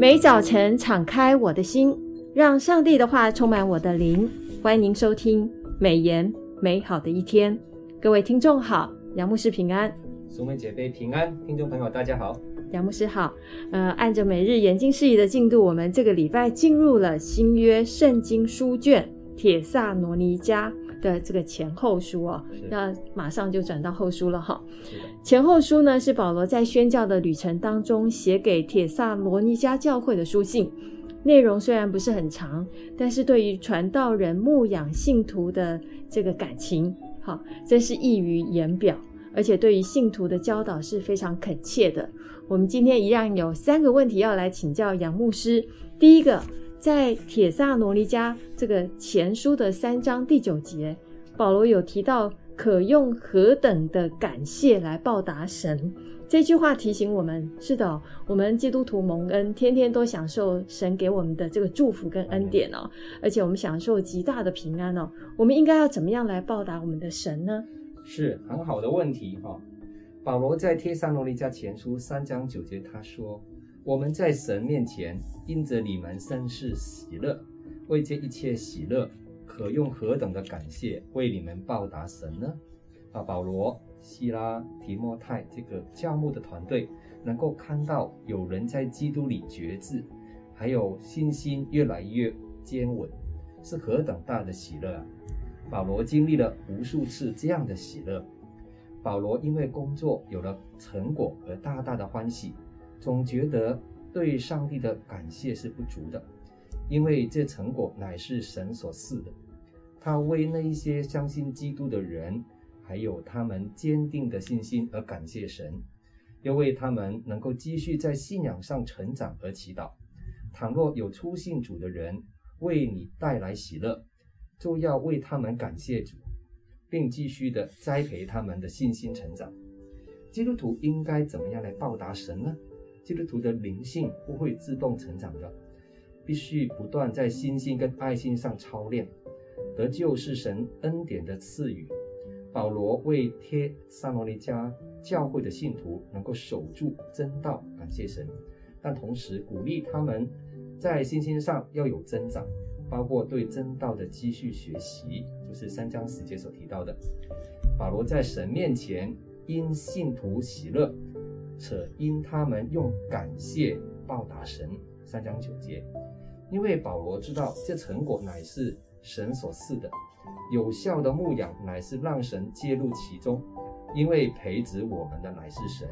每早晨敞开我的心，让上帝的话充满我的灵。欢迎您收听美言美好的一天。各位听众好，杨牧师平安，淑美姐妹平安，听众朋友大家好，杨牧师好。呃，按着每日研经事宜的进度，我们这个礼拜进入了新约圣经书卷《铁萨罗尼迦》的这个前后书哦，那马上就转到后书了哈。前后书呢，是保罗在宣教的旅程当中写给铁萨罗尼迦教会的书信，内容虽然不是很长，但是对于传道人牧养信徒的这个感情，好，真是溢于言表，而且对于信徒的教导是非常恳切的。我们今天一样有三个问题要来请教杨牧师。第一个，在帖撒罗尼迦这个前书的三章第九节，保罗有提到。可用何等的感谢来报答神？这句话提醒我们：是的，我们基督徒蒙恩，天天都享受神给我们的这个祝福跟恩典哦，而且我们享受极大的平安哦。我们应该要怎么样来报答我们的神呢？是很好的问题哈。保罗在帖撒罗尼迦前书三章九节他说：“我们在神面前因着你们甚是喜乐，为这一切喜乐。”可用何等的感谢为你们报答神呢？啊，保罗、希拉、提摩太这个教牧的团队能够看到有人在基督里决志，还有信心越来越坚稳，是何等大的喜乐啊！保罗经历了无数次这样的喜乐。保罗因为工作有了成果而大大的欢喜，总觉得对上帝的感谢是不足的，因为这成果乃是神所赐的。他为那一些相信基督的人，还有他们坚定的信心而感谢神，又为他们能够继续在信仰上成长而祈祷。倘若有初信主的人为你带来喜乐，就要为他们感谢主，并继续的栽培他们的信心成长。基督徒应该怎么样来报答神呢？基督徒的灵性不会自动成长的，必须不断在信心跟爱心上操练。得救是神恩典的赐予。保罗为帖撒罗尼迦教会的信徒能够守住真道，感谢神，但同时鼓励他们在信心上要有增长，包括对真道的继续学习，就是三章十节所提到的。保罗在神面前因信徒喜乐，且因他们用感谢报答神，三章九节。因为保罗知道这成果乃是。神所赐的有效的牧养，乃是让神介入其中，因为培植我们的乃是神。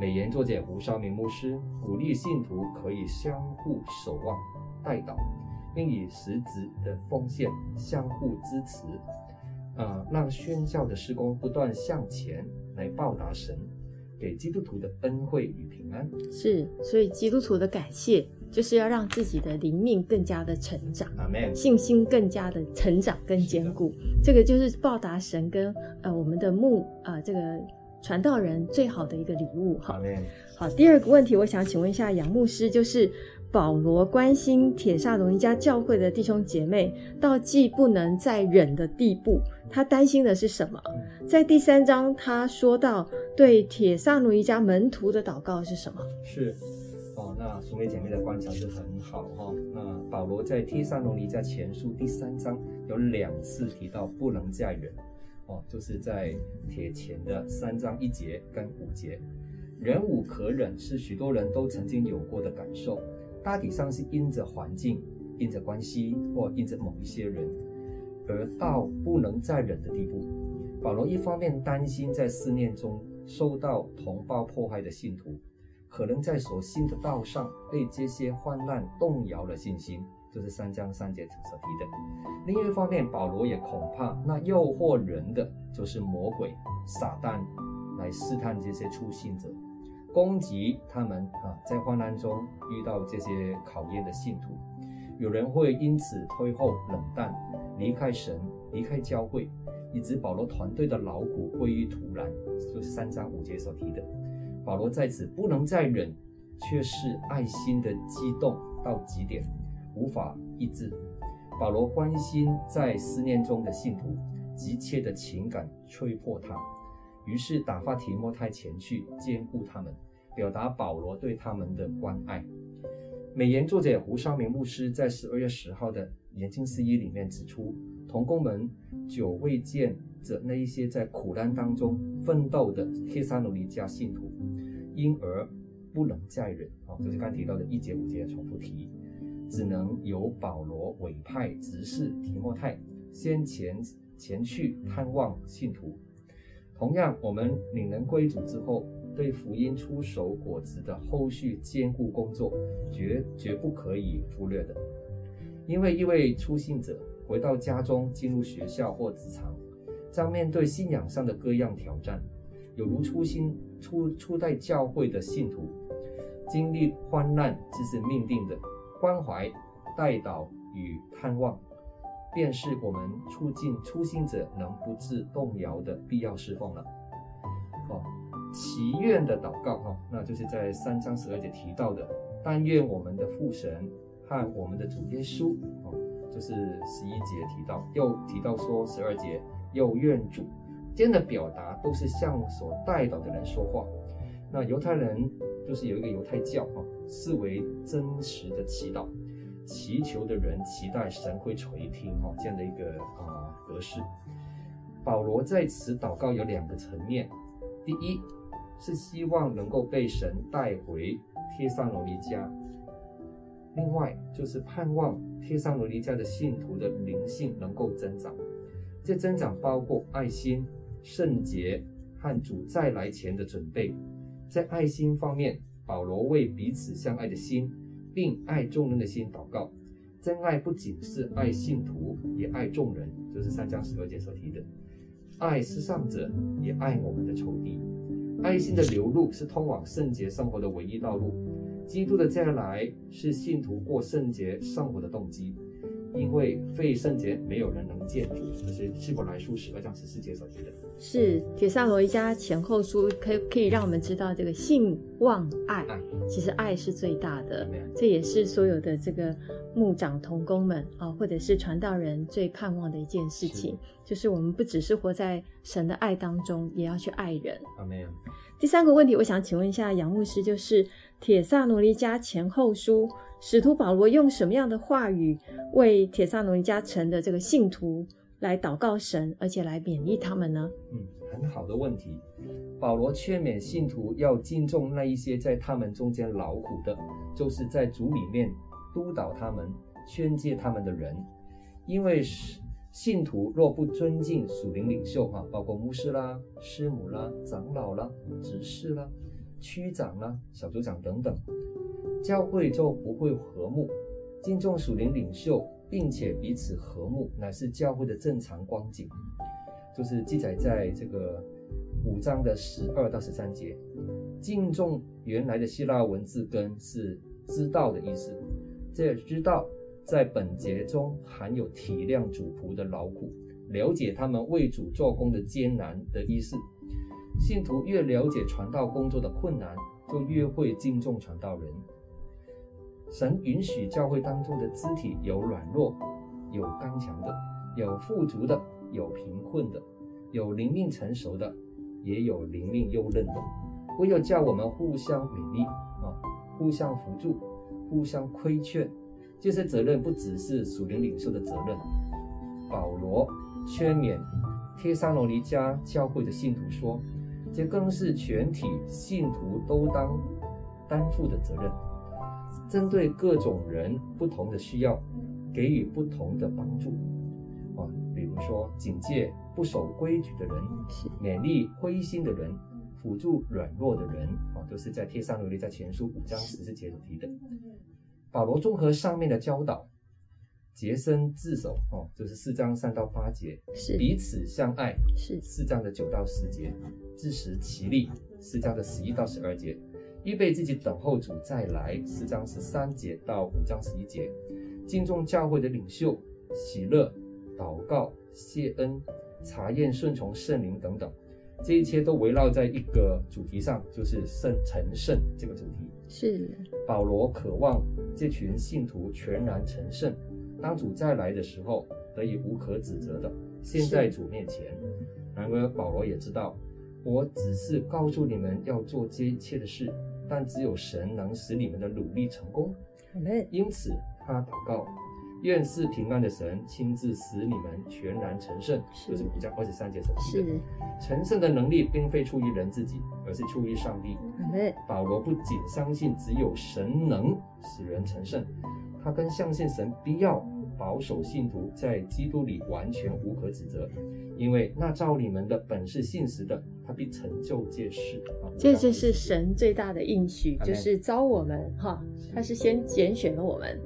美言作者吴绍明牧师鼓励信徒可以相互守望、代祷，并以实质的奉献相互支持，呃，让宣教的施工不断向前来报答神给基督徒的恩惠与平安。是，所以基督徒的感谢。就是要让自己的灵命更加的成长，Amen. 信心更加的成长更坚固，这个就是报答神跟呃我们的牧啊、呃、这个传道人最好的一个礼物哈。好，第二个问题，我想请问一下杨牧师，就是保罗关心帖撒罗尼迦教会的弟兄姐妹，到既不能再忍的地步，他担心的是什么？在第三章他说到对帖撒罗尼迦门徒的祷告是什么？是。哦，那淑美姐妹的观察是很好哈、哦。那保罗在帖撒罗尼迦前书第三章有两次提到不能再忍，哦，就是在铁前的三章一节跟五节，忍无可忍是许多人都曾经有过的感受，大体上是因着环境、因着关系或因着某一些人，而到不能再忍的地步。保罗一方面担心在思念中受到同胞迫害的信徒。可能在所信的道上被这些患难动摇了信心，就是三章三节所提的。另一方面，保罗也恐怕那诱惑人的就是魔鬼撒旦来试探这些初信者，攻击他们啊，在患难中遇到这些考验的信徒，有人会因此退后冷淡，离开神，离开教会，以致保罗团队的劳苦归于徒然，就是三章五节所提的。保罗在此不能再忍，却是爱心的激动到极点，无法抑制。保罗关心在思念中的信徒，急切的情感吹破他，于是打发提摩太前去坚固他们，表达保罗对他们的关爱。美言作者胡绍明牧师在十二月十号的研经四一里面指出，同工们久未见着那一些在苦难当中奋斗的黑山奴尼加信徒，因而不能再忍啊，就是刚提到的一节五节重复提，只能由保罗委派执事提摩太先前前去探望信徒。同样，我们领人归主之后，对福音出手果子的后续兼顾工作，绝绝不可以忽略的。因为一位初信者回到家中，进入学校或职场，将面对信仰上的各样挑战，有如初心初初代教会的信徒，经历患难，这是命定的。关怀、代祷与探望，便是我们促进初心者能不致动摇的必要侍奉了。哦。祈愿的祷告哈，那就是在三章十二节提到的，但愿我们的父神和我们的主耶稣哦，就是十一节提到，又提到说十二节又愿主，这样的表达都是向所代祷的人说话。那犹太人就是有一个犹太教哈，视为真实的祈祷，祈求的人期待神会垂听哈，这样的一个啊格式。保罗在此祷告有两个层面，第一。是希望能够被神带回帖撒罗尼迦，另外就是盼望帖撒罗尼迦的信徒的灵性能够增长。这增长包括爱心、圣洁和主再来前的准备。在爱心方面，保罗为彼此相爱的心，并爱众人的心祷告。真爱不仅是爱信徒，也爱众人，就是三章十二节所提的，爱是上者，也爱我们的仇敌。爱心的流露是通往圣洁生活的唯一道路。基督的再来是信徒过圣洁生活的动机。因为非圣洁，没有人能见主。这是希伯来书十二章十四节所提的。是铁萨罗一家前后书可以可以让我们知道，这个信望爱，爱其实爱是最大的。这也是所有的这个牧长同工们啊，或者是传道人最盼望的一件事情，是就是我们不只是活在神的爱当中，也要去爱人。阿门。第三个问题，我想请问一下杨牧师，就是铁萨罗尼迦前后书。使徒保罗用什么样的话语为铁萨罗尼迦城的这个信徒来祷告神，而且来勉励他们呢？嗯，很好的问题。保罗劝勉信徒要敬重那一些在他们中间劳苦的，就是在主里面督导他们、劝诫他们的人。因为是信徒若不尊敬属灵领袖哈，包括牧师啦、师母啦、长老啦、执事啦、区长啦、小组长等等。教会就不会和睦，敬重属灵领袖，并且彼此和睦，乃是教会的正常光景。就是记载在这个五章的十二到十三节。敬重原来的希腊文字根是知道的意思，这知道在本节中含有体谅主仆的劳苦，了解他们为主做工的艰难的意思。信徒越了解传道工作的困难，就越会敬重传道人。神允许教会当中的肢体有软弱，有刚强的，有富足的，有贫困的，有灵命成熟的，也有灵命幼嫩的。唯有叫我们互相勉励啊，互相扶助，互相亏劝。这些责任不只是属灵领袖的责任。保罗劝勉帖撒罗尼迦教会的信徒说，这更是全体信徒都当担负的责任。针对各种人不同的需要，给予不同的帮助啊，比如说警戒不守规矩的人，勉励灰心的人，辅助软弱的人啊，都是在帖撒罗尼在前书五章十四节所提的。保罗综合上面的教导，洁身自守哦，就是四章三到八节，是彼此相爱，是四章的九到十节，自食其力，四章的十一到十二节。预备自己等候主再来，四章十三节到五章十一节，敬重教会的领袖，喜乐、祷告、谢恩、查验、顺从圣灵等等，这一切都围绕在一个主题上，就是圣成圣这个主题。是保罗渴望这群信徒全然成圣，当主再来的时候得以无可指责的现在主面前。然而保罗也知道，我只是告诉你们要做这一切的事。但只有神能使你们的努力成功，因此他祷告。愿是平安的神亲自使你们全然成圣，就是五章二十三节所说的。是成圣的能力并非出于人自己，而是出于上帝。保罗不仅相信只有神能使人成圣，他更相信神必要保守信徒在基督里完全无可指责，因为那照你们的本是信实的，他必成就这事。这就是神最大的应许，就是招我们哈，他是先拣选了我们。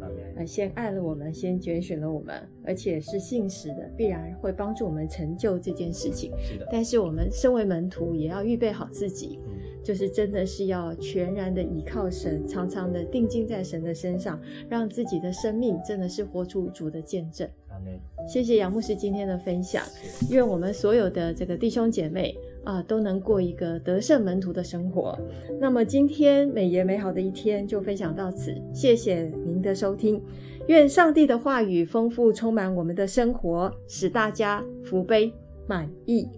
先爱了我们，先拣选了我们，而且是信实的，必然会帮助我们成就这件事情。是的。但是我们身为门徒，也要预备好自己，嗯、就是真的是要全然的依靠神，常常的定睛在神的身上，让自己的生命真的是活出主的见证。谢谢杨牧师今天的分享，愿我们所有的这个弟兄姐妹。啊，都能过一个得胜门徒的生活。那么今天美言美好的一天就分享到此，谢谢您的收听。愿上帝的话语丰富充满我们的生活，使大家福杯满溢。